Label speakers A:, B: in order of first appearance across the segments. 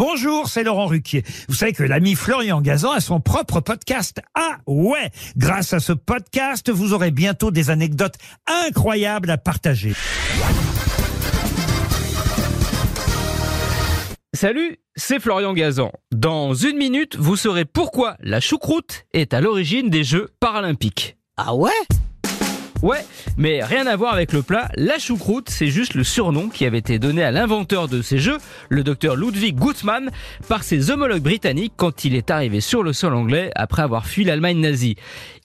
A: Bonjour, c'est Laurent Ruquier. Vous savez que l'ami Florian Gazan a son propre podcast. Ah ouais Grâce à ce podcast, vous aurez bientôt des anecdotes incroyables à partager.
B: Salut, c'est Florian Gazan. Dans une minute, vous saurez pourquoi la choucroute est à l'origine des Jeux paralympiques.
C: Ah ouais?
B: Ouais, mais rien à voir avec le plat. La choucroute, c'est juste le surnom qui avait été donné à l'inventeur de ces jeux, le docteur Ludwig Gutmann, par ses homologues britanniques quand il est arrivé sur le sol anglais après avoir fui l'Allemagne nazie.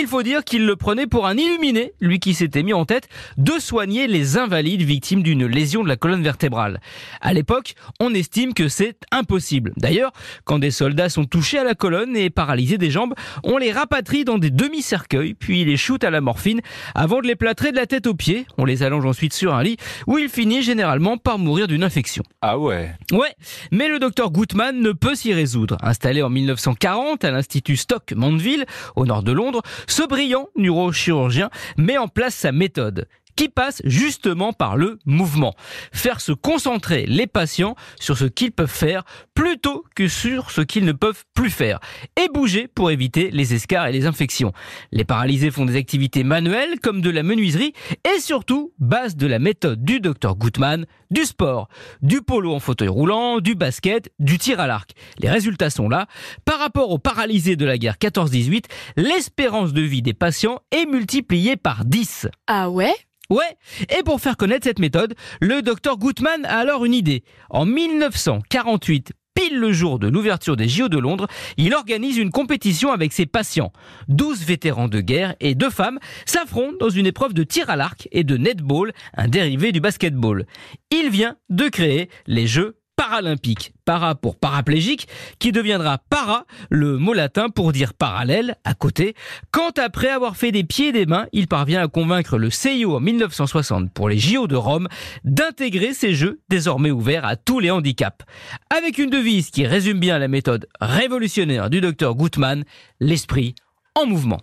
B: Il faut dire qu'il le prenait pour un illuminé, lui qui s'était mis en tête de soigner les invalides victimes d'une lésion de la colonne vertébrale. À l'époque, on estime que c'est impossible. D'ailleurs, quand des soldats sont touchés à la colonne et paralysés des jambes, on les rapatrie dans des demi-cercueils, puis les shoot à la morphine avant de les plâtrer de la tête aux pieds. On les allonge ensuite sur un lit où il finit généralement par mourir d'une infection.
D: Ah ouais
B: Ouais, mais le docteur Gutmann ne peut s'y résoudre. Installé en 1940 à l'Institut Stock Mandeville, au nord de Londres, ce brillant neurochirurgien met en place sa méthode qui passe justement par le mouvement. Faire se concentrer les patients sur ce qu'ils peuvent faire plutôt que sur ce qu'ils ne peuvent plus faire. Et bouger pour éviter les escarres et les infections. Les paralysés font des activités manuelles comme de la menuiserie et surtout, base de la méthode du docteur Gutmann, du sport, du polo en fauteuil roulant, du basket, du tir à l'arc. Les résultats sont là. Par rapport aux paralysés de la guerre 14-18, l'espérance de vie des patients est multipliée par 10.
E: Ah ouais?
B: Ouais, et pour faire connaître cette méthode, le docteur Gutmann a alors une idée. En 1948, pile le jour de l'ouverture des JO de Londres, il organise une compétition avec ses patients. 12 vétérans de guerre et deux femmes s'affrontent dans une épreuve de tir à l'arc et de netball, un dérivé du basketball. Il vient de créer les Jeux paralympique. Para pour paraplégique, qui deviendra para, le mot latin pour dire parallèle, à côté, quand après avoir fait des pieds et des mains, il parvient à convaincre le CIO en 1960 pour les JO de Rome d'intégrer ces jeux désormais ouverts à tous les handicaps. Avec une devise qui résume bien la méthode révolutionnaire du docteur Gutmann, l'esprit en mouvement.